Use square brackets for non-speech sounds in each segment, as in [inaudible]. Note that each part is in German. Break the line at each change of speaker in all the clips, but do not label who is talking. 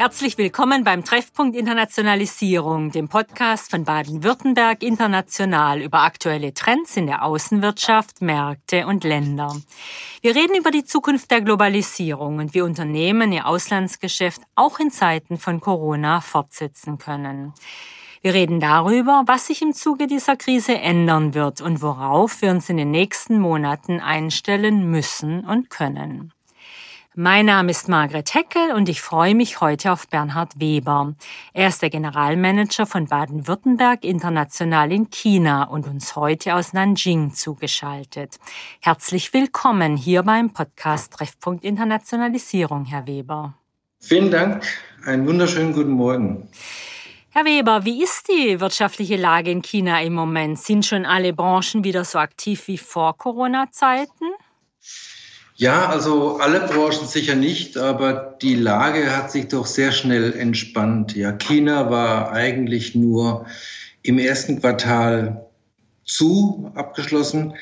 Herzlich willkommen beim Treffpunkt Internationalisierung, dem Podcast von Baden-Württemberg International über aktuelle Trends in der Außenwirtschaft, Märkte und Länder. Wir reden über die Zukunft der Globalisierung und wie Unternehmen ihr Auslandsgeschäft auch in Zeiten von Corona fortsetzen können. Wir reden darüber, was sich im Zuge dieser Krise ändern wird und worauf wir uns in den nächsten Monaten einstellen müssen und können. Mein Name ist Margret Heckel und ich freue mich heute auf Bernhard Weber. Er ist der Generalmanager von Baden-Württemberg International in China und uns heute aus Nanjing zugeschaltet. Herzlich willkommen hier beim Podcast Treffpunkt Internationalisierung, Herr Weber.
Vielen Dank. Einen wunderschönen guten Morgen.
Herr Weber, wie ist die wirtschaftliche Lage in China im Moment? Sind schon alle Branchen wieder so aktiv wie vor Corona-Zeiten?
Ja, also alle Branchen sicher nicht, aber die Lage hat sich doch sehr schnell entspannt. Ja, China war eigentlich nur im ersten Quartal zu abgeschlossen.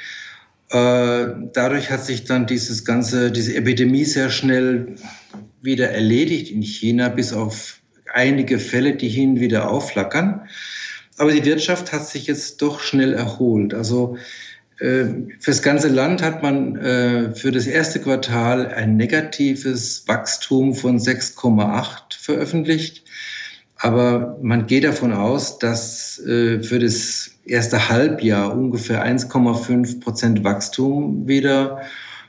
Äh, dadurch hat sich dann dieses ganze, diese Epidemie sehr schnell wieder erledigt in China, bis auf einige Fälle, die hin wieder aufflackern. Aber die Wirtschaft hat sich jetzt doch schnell erholt. Also Fürs ganze Land hat man äh, für das erste Quartal ein negatives Wachstum von 6,8 veröffentlicht. Aber man geht davon aus, dass äh, für das erste Halbjahr ungefähr 1,5 Prozent Wachstum wieder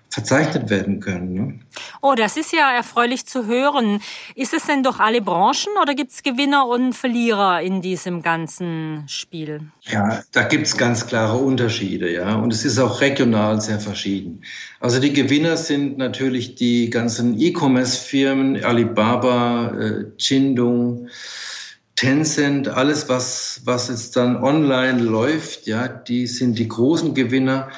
verzeichnet werden können. Ne?
Oh, das ist ja erfreulich zu hören. Ist es denn durch alle Branchen oder gibt es Gewinner und Verlierer in diesem ganzen Spiel?
Ja, da gibt es ganz klare Unterschiede, ja. Und es ist auch regional sehr verschieden. Also die Gewinner sind natürlich die ganzen E-Commerce-Firmen, Alibaba, äh, Jindung, Tencent, alles was, was jetzt dann online läuft, ja, die sind die großen Gewinner.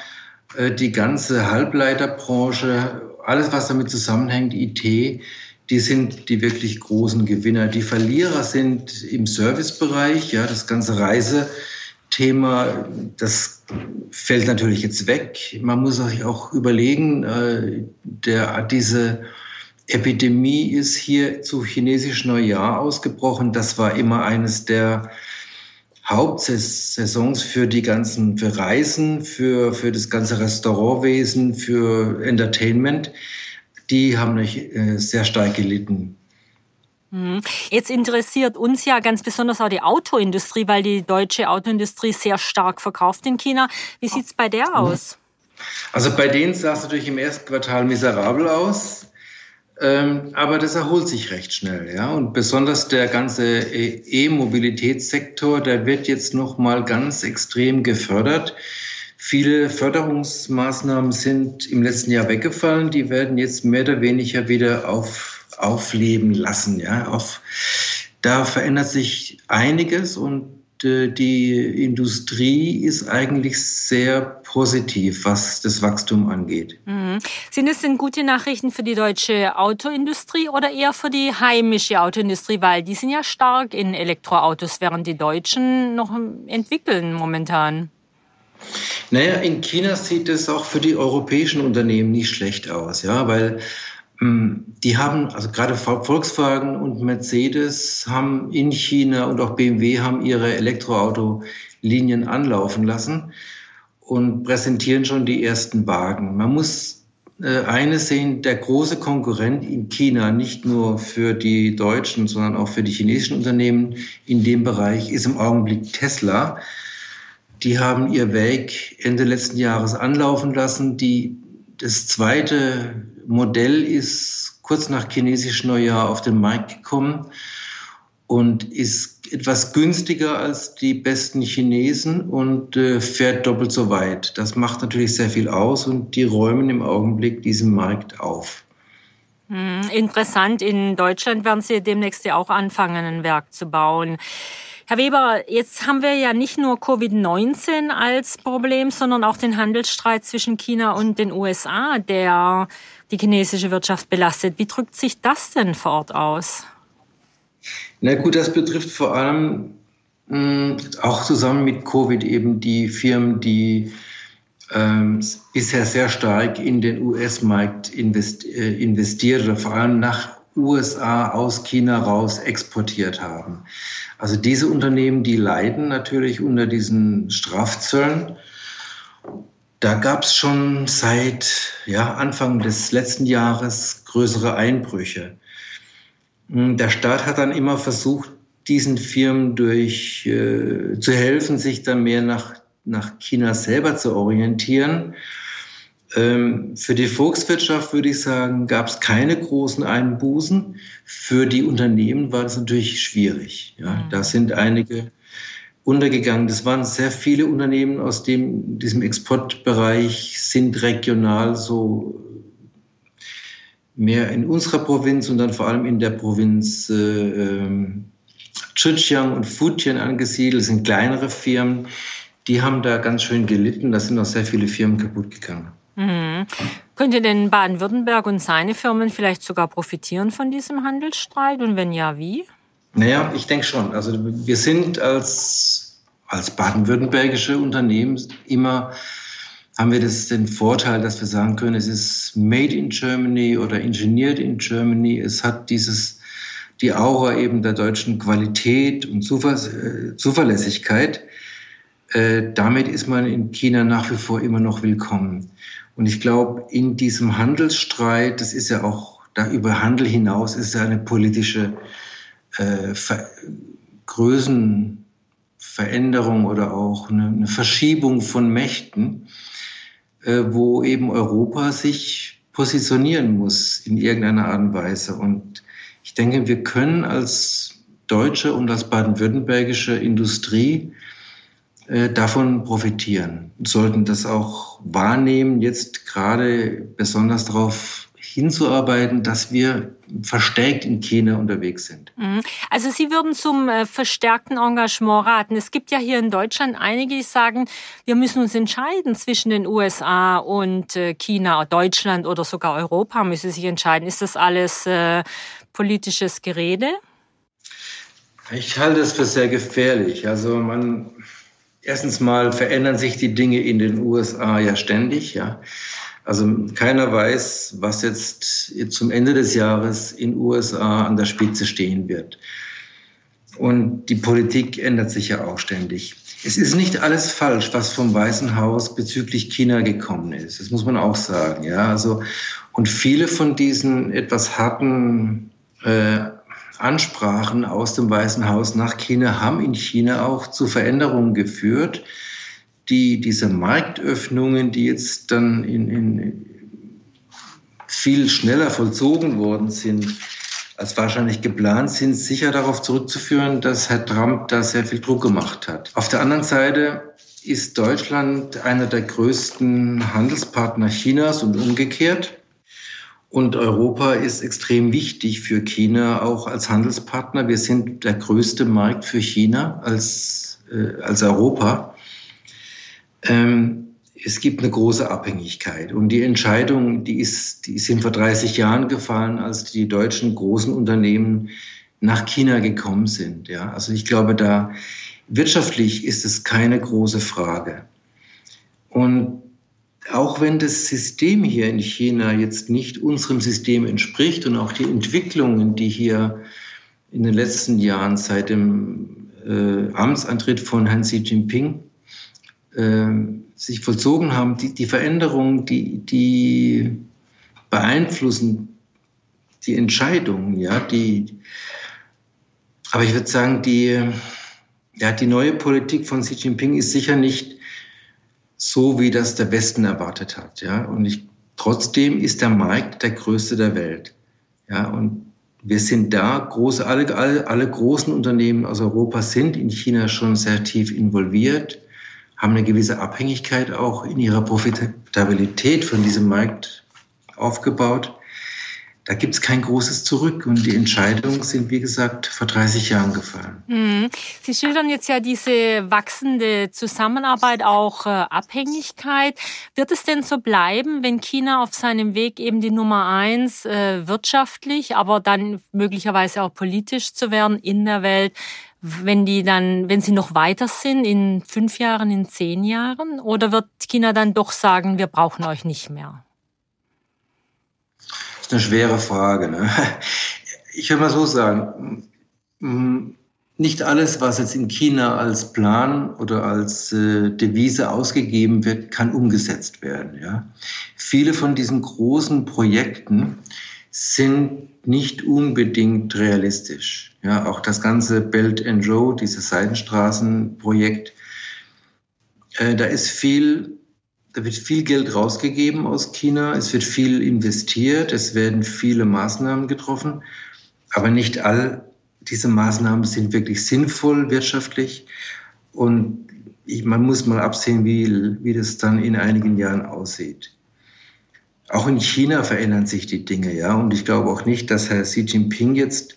Äh, die ganze Halbleiterbranche, alles, was damit zusammenhängt, IT, die sind die wirklich großen Gewinner. Die Verlierer sind im Servicebereich, ja, das ganze Reisethema, das fällt natürlich jetzt weg. Man muss sich auch überlegen, äh, der, diese Epidemie ist hier zu chinesisch Neujahr ausgebrochen. Das war immer eines der Hauptsaisons für die ganzen, für Reisen, für, für das ganze Restaurantwesen, für Entertainment, die haben nicht, äh, sehr stark gelitten.
Mhm. Jetzt interessiert uns ja ganz besonders auch die Autoindustrie, weil die deutsche Autoindustrie sehr stark verkauft in China. Wie sieht's bei der aus?
Also bei denen sah es natürlich im ersten Quartal miserabel aus. Ähm, aber das erholt sich recht schnell, ja. Und besonders der ganze E-Mobilitätssektor, der wird jetzt noch mal ganz extrem gefördert. Viele Förderungsmaßnahmen sind im letzten Jahr weggefallen. Die werden jetzt mehr oder weniger wieder auf, aufleben lassen, ja. Auf, da verändert sich einiges und äh, die Industrie ist eigentlich sehr positiv, was das Wachstum angeht.
Mhm. Sind es denn gute Nachrichten für die deutsche Autoindustrie oder eher für die heimische Autoindustrie? Weil die sind ja stark in Elektroautos, während die Deutschen noch entwickeln momentan.
Naja, in China sieht es auch für die europäischen Unternehmen nicht schlecht aus, ja, weil die haben, also gerade Volkswagen und Mercedes haben in China und auch BMW haben ihre Elektroautolinien anlaufen lassen und präsentieren schon die ersten Wagen. Man muss äh, eines sehen, der große Konkurrent in China, nicht nur für die deutschen, sondern auch für die chinesischen Unternehmen in dem Bereich, ist im Augenblick Tesla. Die haben ihr Weg Ende letzten Jahres anlaufen lassen. Die, das zweite Modell ist kurz nach chinesisch Neujahr auf den Markt gekommen und ist etwas günstiger als die besten Chinesen und äh, fährt doppelt so weit. Das macht natürlich sehr viel aus und die räumen im Augenblick diesen Markt auf.
Hm, interessant, in Deutschland werden Sie demnächst ja auch anfangen, ein Werk zu bauen. Herr Weber, jetzt haben wir ja nicht nur Covid-19 als Problem, sondern auch den Handelsstreit zwischen China und den USA, der die chinesische Wirtschaft belastet. Wie drückt sich das denn vor Ort aus?
Na gut, das betrifft vor allem mh, hm, auch zusammen mit Covid eben die Firmen, die ähm, bisher sehr stark in den US-Markt invest, äh, investiert oder vor allem nach USA aus China raus exportiert haben. Also diese Unternehmen, die leiden natürlich unter diesen Strafzöllen. Da gab es schon seit ja, Anfang des letzten Jahres größere Einbrüche. Hm, der Staat hat dann immer versucht, diesen Firmen durch äh, zu helfen, sich dann mehr nach, nach China selber zu orientieren. Ähm, für die Volkswirtschaft würde ich sagen, gab es keine großen Einbußen. Für die Unternehmen war das natürlich schwierig. Ja, mhm. Da sind einige untergegangen. Das waren sehr viele Unternehmen aus dem, diesem Exportbereich, sind regional so mehr in unserer Provinz und dann vor allem in der Provinz äh, ähm, Zhejiang und Fujian angesiedelt, das sind kleinere Firmen. Die haben da ganz schön gelitten. Da sind auch sehr viele Firmen kaputt gegangen.
Mhm. Könnte denn Baden-Württemberg und seine Firmen vielleicht sogar profitieren von diesem Handelsstreit? Und wenn ja, wie?
Naja, ich denke schon. Also wir sind als, als baden-württembergische Unternehmen immer, haben wir das, den Vorteil, dass wir sagen können, es ist made in Germany oder engineered in Germany. Es hat dieses, die Aura eben der deutschen Qualität und äh, Zuverlässigkeit. Äh, damit ist man in China nach wie vor immer noch willkommen. Und ich glaube, in diesem Handelsstreit, das ist ja auch da über Handel hinaus, ist ja eine politische äh, Ver Größenveränderung oder auch eine, eine Verschiebung von Mächten, äh, wo eben Europa sich positionieren muss in irgendeiner Art und Weise. Und ich denke, wir können als deutsche und als baden-württembergische Industrie davon profitieren und sollten das auch wahrnehmen, jetzt gerade besonders darauf hinzuarbeiten, dass wir verstärkt in China unterwegs sind.
Mhm. Also Sie würden zum äh, verstärkten Engagement raten. Es gibt ja hier in Deutschland einige, die sagen, wir müssen uns entscheiden zwischen den USA und äh, China, Deutschland oder sogar Europa müsse sich entscheiden. Ist das alles äh, politisches Gerede?
Ich halte es für sehr gefährlich. Also man Erstens mal verändern sich die Dinge in den USA ja ständig, ja. Also keiner weiß, was jetzt zum Ende des Jahres in USA an der Spitze stehen wird. Und die Politik ändert sich ja auch ständig. Es ist nicht alles falsch, was vom Weißen Haus bezüglich China gekommen ist. Das muss man auch sagen. Ja, also, und viele von diesen etwas harten äh, Ansprachen aus dem Weißen Haus nach China haben in China auch zu Veränderungen geführt, die diese Marktöffnungen, die jetzt dann in, in viel schneller vollzogen worden sind, als wahrscheinlich geplant sind, sicher darauf zurückzuführen, dass Herr Trump da sehr viel Druck gemacht hat. Auf der anderen Seite ist Deutschland einer der größten Handelspartner Chinas und umgekehrt. Und Europa ist extrem wichtig für China auch als Handelspartner. Wir sind der größte Markt für China als, äh, als Europa. Ähm, es gibt eine große Abhängigkeit. Und die Entscheidung, die ist, die sind vor 30 Jahren gefallen, als die deutschen großen Unternehmen nach China gekommen sind. Ja, also ich glaube, da wirtschaftlich ist es keine große Frage. Und auch wenn das System hier in China jetzt nicht unserem System entspricht und auch die Entwicklungen, die hier in den letzten Jahren seit dem äh, Amtsantritt von Herrn Xi Jinping äh, sich vollzogen haben, die, die Veränderungen, die, die beeinflussen die Entscheidungen, ja, die, aber ich würde sagen, die, ja, die neue Politik von Xi Jinping ist sicher nicht so, wie das der Westen erwartet hat. Ja? Und ich, trotzdem ist der Markt der größte der Welt. Ja? Und wir sind da, große, alle, alle, alle großen Unternehmen aus Europa sind in China schon sehr tief involviert, haben eine gewisse Abhängigkeit auch in ihrer Profitabilität von diesem Markt aufgebaut da gibt es kein großes Zurück. Und die Entscheidungen sind, wie gesagt, vor 30 Jahren gefallen.
Mhm. Sie schildern jetzt ja diese wachsende Zusammenarbeit, auch äh, Abhängigkeit. Wird es denn so bleiben, wenn China auf seinem Weg eben die Nummer eins äh, wirtschaftlich, aber dann möglicherweise auch politisch zu werden in der Welt? wenn die dann, wenn sie noch weiter sind, in fünf Jahren, in zehn Jahren? Oder wird China dann doch sagen, wir brauchen euch nicht mehr?
Eine schwere Frage. Ne? [laughs] ich will mal so sagen, nicht alles, was jetzt in China als Plan oder als äh, Devise ausgegeben wird, kann umgesetzt werden. Ja? Viele von diesen großen Projekten sind nicht unbedingt realistisch. Ja, auch das ganze Belt and Road, dieses Seidenstraßenprojekt, äh, da ist viel, da wird viel Geld rausgegeben aus China, es wird viel investiert, es werden viele Maßnahmen getroffen, aber nicht all diese Maßnahmen sind wirklich sinnvoll wirtschaftlich und ich, man muss mal absehen, wie, wie das dann in einigen Jahren aussieht. Auch in China verändern sich die Dinge, ja. Und ich glaube auch nicht, dass Herr Xi Jinping jetzt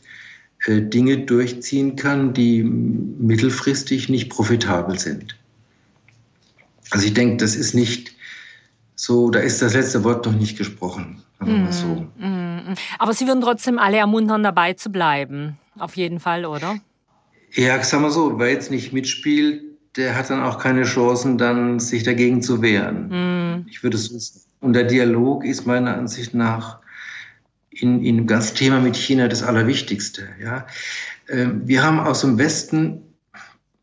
äh, Dinge durchziehen kann, die mittelfristig nicht profitabel sind. Also ich denke, das ist nicht so, da ist das letzte Wort noch nicht gesprochen. Mm,
so. mm, aber Sie würden trotzdem alle ermuntern, dabei zu bleiben. Auf jeden Fall, oder?
Ja, sagen wir so, wer jetzt nicht mitspielt, der hat dann auch keine Chancen, dann sich dagegen zu wehren. Mm. Ich würde so sagen. Und der Dialog ist meiner Ansicht nach in, in dem ganzen Thema mit China das Allerwichtigste. Ja. Ähm, wir haben aus dem Westen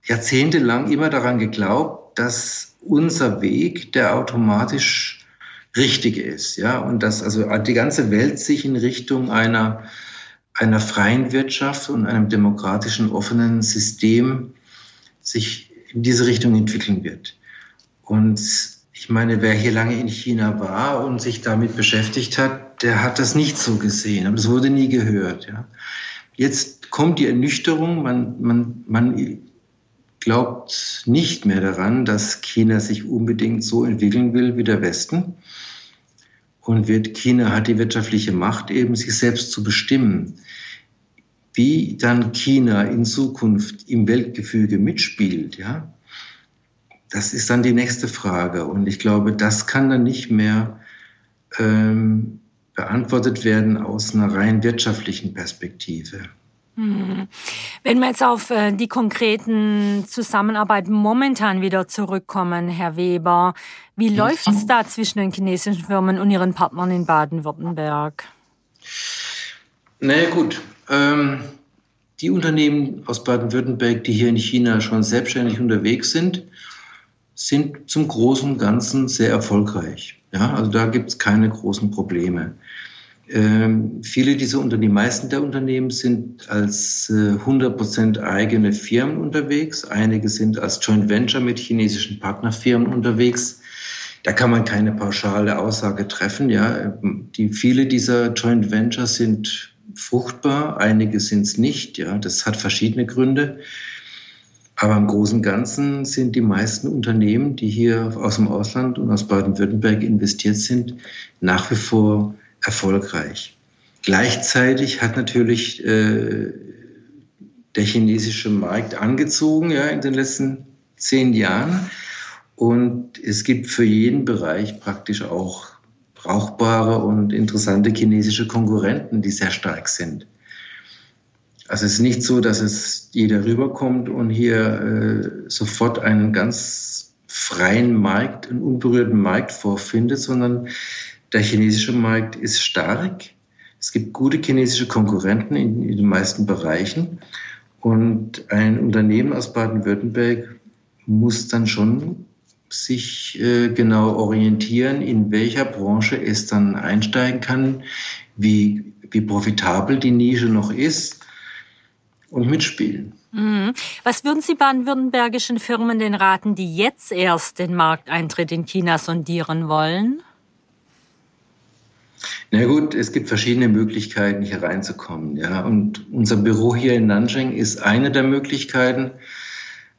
jahrzehntelang immer daran geglaubt, dass unser Weg der automatisch richtige ist. Ja. Und dass also die ganze Welt sich in Richtung einer, einer freien Wirtschaft und einem demokratischen, offenen System sich in diese Richtung entwickeln wird. Und ich meine, wer hier lange in China war und sich damit beschäftigt hat, der hat das nicht so gesehen. Aber es wurde nie gehört. Ja. Jetzt kommt die Ernüchterung. Man, man, man glaubt nicht mehr daran, dass China sich unbedingt so entwickeln will wie der Westen. Und wird, China hat die wirtschaftliche Macht, eben sich selbst zu bestimmen. Wie dann China in Zukunft im Weltgefüge mitspielt, ja, das ist dann die nächste Frage. Und ich glaube, das kann dann nicht mehr ähm, beantwortet werden aus einer rein wirtschaftlichen Perspektive.
Mhm. Wenn wir jetzt auf äh, die konkreten Zusammenarbeit momentan wieder zurückkommen, Herr Weber, wie läuft es da zwischen den chinesischen Firmen und ihren Partnern in Baden-Württemberg?
Na naja, gut. Ähm, die Unternehmen aus Baden-Württemberg, die hier in China schon selbstständig unterwegs sind, sind zum Großen und Ganzen sehr erfolgreich. Ja, also da gibt es keine großen Probleme. Ähm, viele dieser Unternehmen, die meisten der Unternehmen sind als äh, 100% eigene Firmen unterwegs. Einige sind als Joint Venture mit chinesischen Partnerfirmen unterwegs. Da kann man keine pauschale Aussage treffen. Ja, die, viele dieser Joint Ventures sind fruchtbar, einige sind es nicht. Ja, das hat verschiedene Gründe. Aber im Großen und Ganzen sind die meisten Unternehmen, die hier aus dem Ausland und aus Baden-Württemberg investiert sind, nach wie vor erfolgreich. Gleichzeitig hat natürlich äh, der chinesische Markt angezogen ja, in den letzten zehn Jahren. Und es gibt für jeden Bereich praktisch auch brauchbare und interessante chinesische Konkurrenten, die sehr stark sind. Also es ist nicht so, dass es jeder rüberkommt und hier äh, sofort einen ganz freien Markt, einen unberührten Markt vorfindet, sondern der chinesische Markt ist stark. Es gibt gute chinesische Konkurrenten in, in den meisten Bereichen. Und ein Unternehmen aus Baden-Württemberg muss dann schon sich äh, genau orientieren, in welcher Branche es dann einsteigen kann, wie, wie profitabel die Nische noch ist und mitspielen.
Mhm. Was würden Sie baden-württembergischen Firmen denn raten, die jetzt erst den Markteintritt in China sondieren wollen?
Na gut, es gibt verschiedene Möglichkeiten, hier reinzukommen. Ja. Und unser Büro hier in Nanjing ist eine der Möglichkeiten.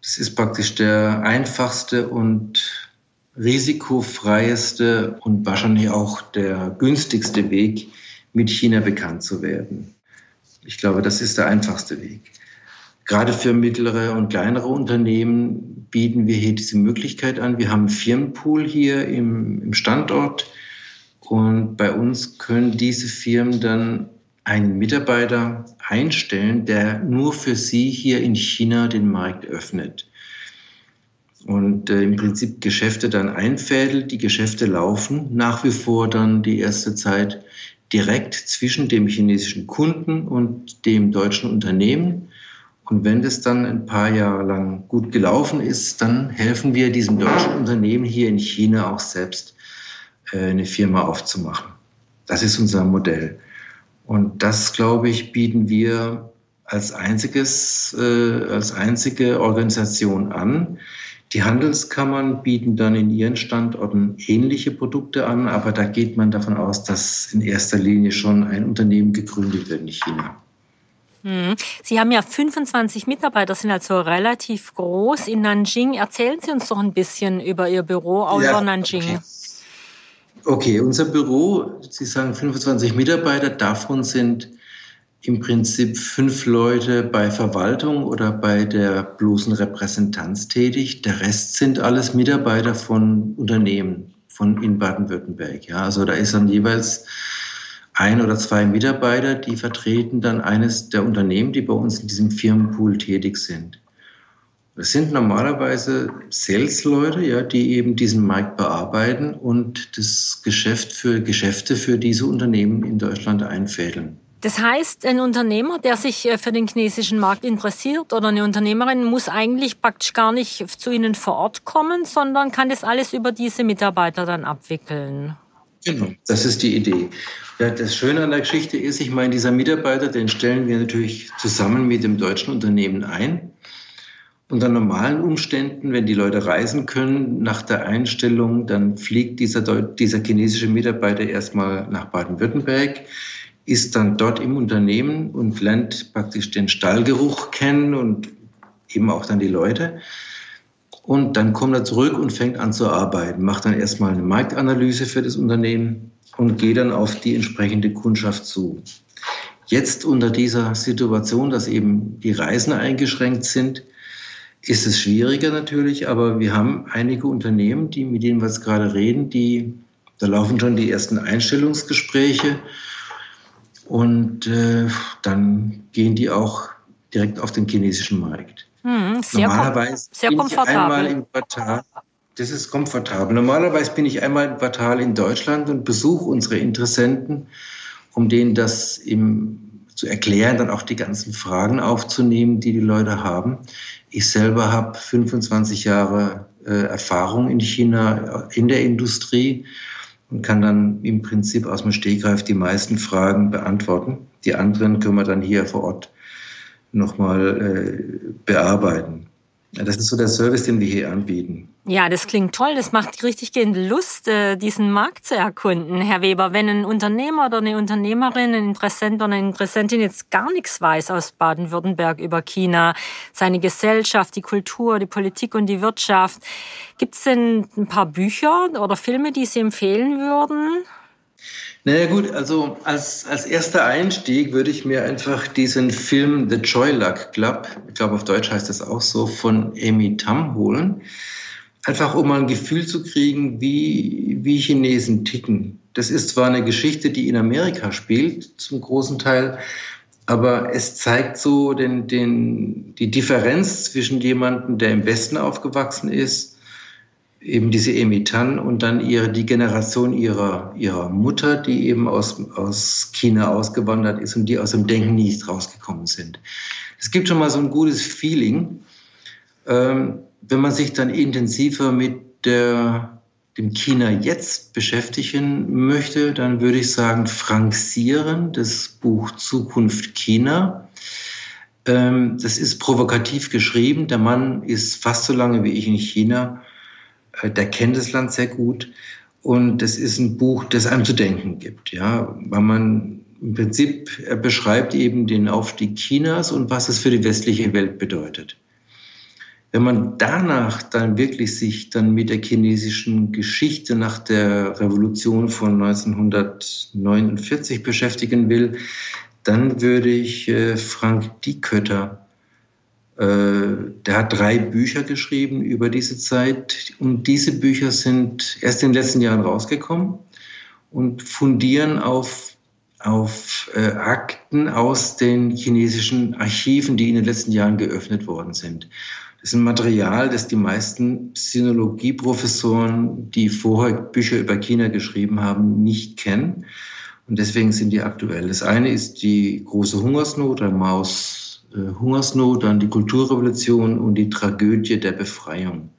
Das ist praktisch der einfachste und risikofreieste und wahrscheinlich auch der günstigste Weg, mit China bekannt zu werden. Ich glaube, das ist der einfachste Weg. Gerade für mittlere und kleinere Unternehmen bieten wir hier diese Möglichkeit an. Wir haben einen Firmenpool hier im, im Standort und bei uns können diese Firmen dann einen Mitarbeiter einstellen, der nur für sie hier in China den Markt öffnet und äh, im Prinzip Geschäfte dann einfädelt. Die Geschäfte laufen nach wie vor dann die erste Zeit direkt zwischen dem chinesischen Kunden und dem deutschen Unternehmen. Und wenn das dann ein paar Jahre lang gut gelaufen ist, dann helfen wir diesem deutschen Unternehmen hier in China auch selbst eine Firma aufzumachen. Das ist unser Modell. Und das, glaube ich, bieten wir als einziges, äh, als einzige Organisation an. Die Handelskammern bieten dann in ihren Standorten ähnliche Produkte an, aber da geht man davon aus, dass in erster Linie schon ein Unternehmen gegründet wird in China.
Hm. Sie haben ja 25 Mitarbeiter, sind also relativ groß in Nanjing. Erzählen Sie uns doch ein bisschen über Ihr Büro auch ja, Nanjing.
Okay. Okay, unser Büro, Sie sagen 25 Mitarbeiter, davon sind im Prinzip fünf Leute bei Verwaltung oder bei der bloßen Repräsentanz tätig. Der Rest sind alles Mitarbeiter von Unternehmen von in Baden-Württemberg. Ja, also da ist dann jeweils ein oder zwei Mitarbeiter, die vertreten dann eines der Unternehmen, die bei uns in diesem Firmenpool tätig sind. Das sind normalerweise Sales-Leute, ja, die eben diesen Markt bearbeiten und das Geschäft für Geschäfte für diese Unternehmen in Deutschland einfädeln.
Das heißt, ein Unternehmer, der sich äh, für den chinesischen Markt interessiert oder eine Unternehmerin muss eigentlich praktisch gar nicht zu Ihnen vor Ort kommen, sondern kann das alles über diese Mitarbeiter dann abwickeln.
Genau, das ist die Idee. Ja, das Schöne an der Geschichte ist, ich meine, dieser Mitarbeiter, den stellen wir natürlich zusammen mit dem deutschen Unternehmen ein. Unter normalen Umständen, wenn die Leute reisen können, nach der Einstellung, dann fliegt dieser, dieser chinesische Mitarbeiter erstmal nach Baden-Württemberg, ist dann dort im Unternehmen und lernt praktisch den Stallgeruch kennen und eben auch dann die Leute. Und dann kommt er zurück und fängt an zu arbeiten, macht dann erstmal eine Marktanalyse für das Unternehmen, und gehe dann auf die entsprechende Kundschaft zu. Jetzt unter dieser Situation, dass eben die Reisen eingeschränkt sind, ist es schwieriger natürlich, aber wir haben einige Unternehmen, die, mit denen wir jetzt gerade reden, die, da laufen schon die ersten Einstellungsgespräche und äh, dann gehen die auch direkt auf den chinesischen Markt.
Hm, sehr Normalerweise sehr komfortabel.
einmal im Quartal das ist komfortabel. Normalerweise bin ich einmal im Quartal in Deutschland und besuche unsere Interessenten, um denen das im, zu erklären, dann auch die ganzen Fragen aufzunehmen, die die Leute haben. Ich selber habe 25 Jahre äh, Erfahrung in China in der Industrie und kann dann im Prinzip aus dem Stegreif die meisten Fragen beantworten. Die anderen können wir dann hier vor Ort nochmal äh, bearbeiten. Das ist so der Service, den wir hier anbieten.
Ja, das klingt toll. Das macht richtig Lust, äh, diesen Markt zu erkunden, Herr Weber. Wenn ein Unternehmer oder eine Unternehmerin, ein Interessent oder eine Interessentin jetzt gar nichts weiß aus Baden-Württemberg über China, seine Gesellschaft, die Kultur, die Politik und die Wirtschaft, gibt es denn ein paar Bücher oder Filme, die Sie empfehlen würden?
Naja gut, also als, als erster Einstieg würde ich mir einfach diesen Film The Joy Luck Club, ich glaube auf Deutsch heißt das auch so, von Amy Tam holen. Einfach um mal ein Gefühl zu kriegen, wie, wie Chinesen ticken. Das ist zwar eine Geschichte, die in Amerika spielt, zum großen Teil, aber es zeigt so den, den, die Differenz zwischen jemandem, der im Westen aufgewachsen ist, eben diese Emitan und dann ihre, die Generation ihrer, ihrer Mutter, die eben aus, aus China ausgewandert ist und die aus dem Denken nicht rausgekommen sind. Es gibt schon mal so ein gutes Feeling. Ähm, wenn man sich dann intensiver mit der, dem China jetzt beschäftigen möchte, dann würde ich sagen, Frank Sieren, das Buch Zukunft China. Ähm, das ist provokativ geschrieben. Der Mann ist fast so lange wie ich in China der kennt das Land sehr gut. Und das ist ein Buch, das einem zu denken gibt, ja, weil man im Prinzip beschreibt eben den Aufstieg Chinas und was es für die westliche Welt bedeutet. Wenn man danach dann wirklich sich dann mit der chinesischen Geschichte nach der Revolution von 1949 beschäftigen will, dann würde ich äh, Frank Diekötter der hat drei Bücher geschrieben über diese Zeit und diese Bücher sind erst in den letzten Jahren rausgekommen und fundieren auf, auf äh, Akten aus den chinesischen Archiven, die in den letzten Jahren geöffnet worden sind. Das ist ein Material, das die meisten Sinologieprofessoren, die vorher Bücher über China geschrieben haben, nicht kennen. Und deswegen sind die aktuell. Das eine ist die große Hungersnot, der Maus äh, Hungersnot, dann die Kulturrevolution und die Tragödie der Befreiung.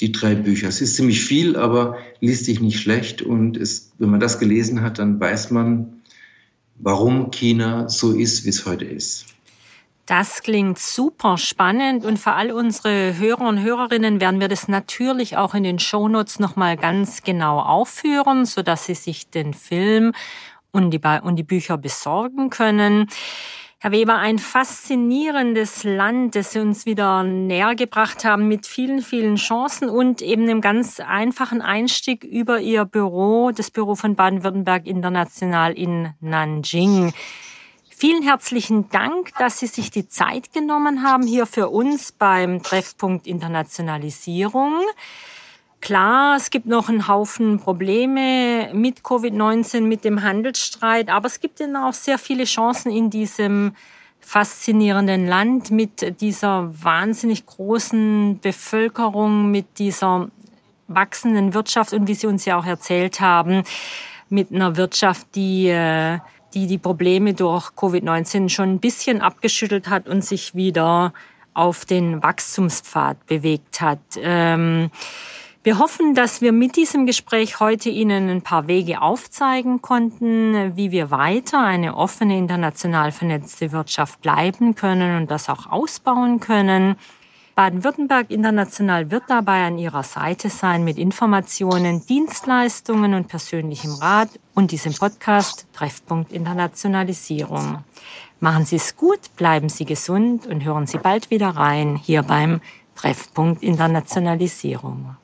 Die drei Bücher. Es ist ziemlich viel, aber liest sich nicht schlecht. Und es, wenn man das gelesen hat, dann weiß man, warum China so ist, wie es heute ist.
Das klingt super spannend und für all unsere Hörer und Hörerinnen werden wir das natürlich auch in den Shownotes nochmal ganz genau aufführen, sodass Sie sich den Film und die, und die Bücher besorgen können. Herr Weber, ein faszinierendes Land, das Sie uns wieder näher gebracht haben mit vielen, vielen Chancen und eben einem ganz einfachen Einstieg über Ihr Büro, das Büro von Baden-Württemberg International in Nanjing. Vielen herzlichen Dank, dass Sie sich die Zeit genommen haben hier für uns beim Treffpunkt Internationalisierung. Klar, es gibt noch einen Haufen Probleme mit Covid-19, mit dem Handelsstreit, aber es gibt eben auch sehr viele Chancen in diesem faszinierenden Land mit dieser wahnsinnig großen Bevölkerung, mit dieser wachsenden Wirtschaft und wie Sie uns ja auch erzählt haben, mit einer Wirtschaft, die äh, die die Probleme durch Covid-19 schon ein bisschen abgeschüttelt hat und sich wieder auf den Wachstumspfad bewegt hat. Ähm, wir hoffen, dass wir mit diesem Gespräch heute Ihnen ein paar Wege aufzeigen konnten, wie wir weiter eine offene, international vernetzte Wirtschaft bleiben können und das auch ausbauen können. Baden-Württemberg International wird dabei an Ihrer Seite sein mit Informationen, Dienstleistungen und persönlichem Rat und diesem Podcast Treffpunkt Internationalisierung. Machen Sie es gut, bleiben Sie gesund und hören Sie bald wieder rein hier beim Treffpunkt Internationalisierung.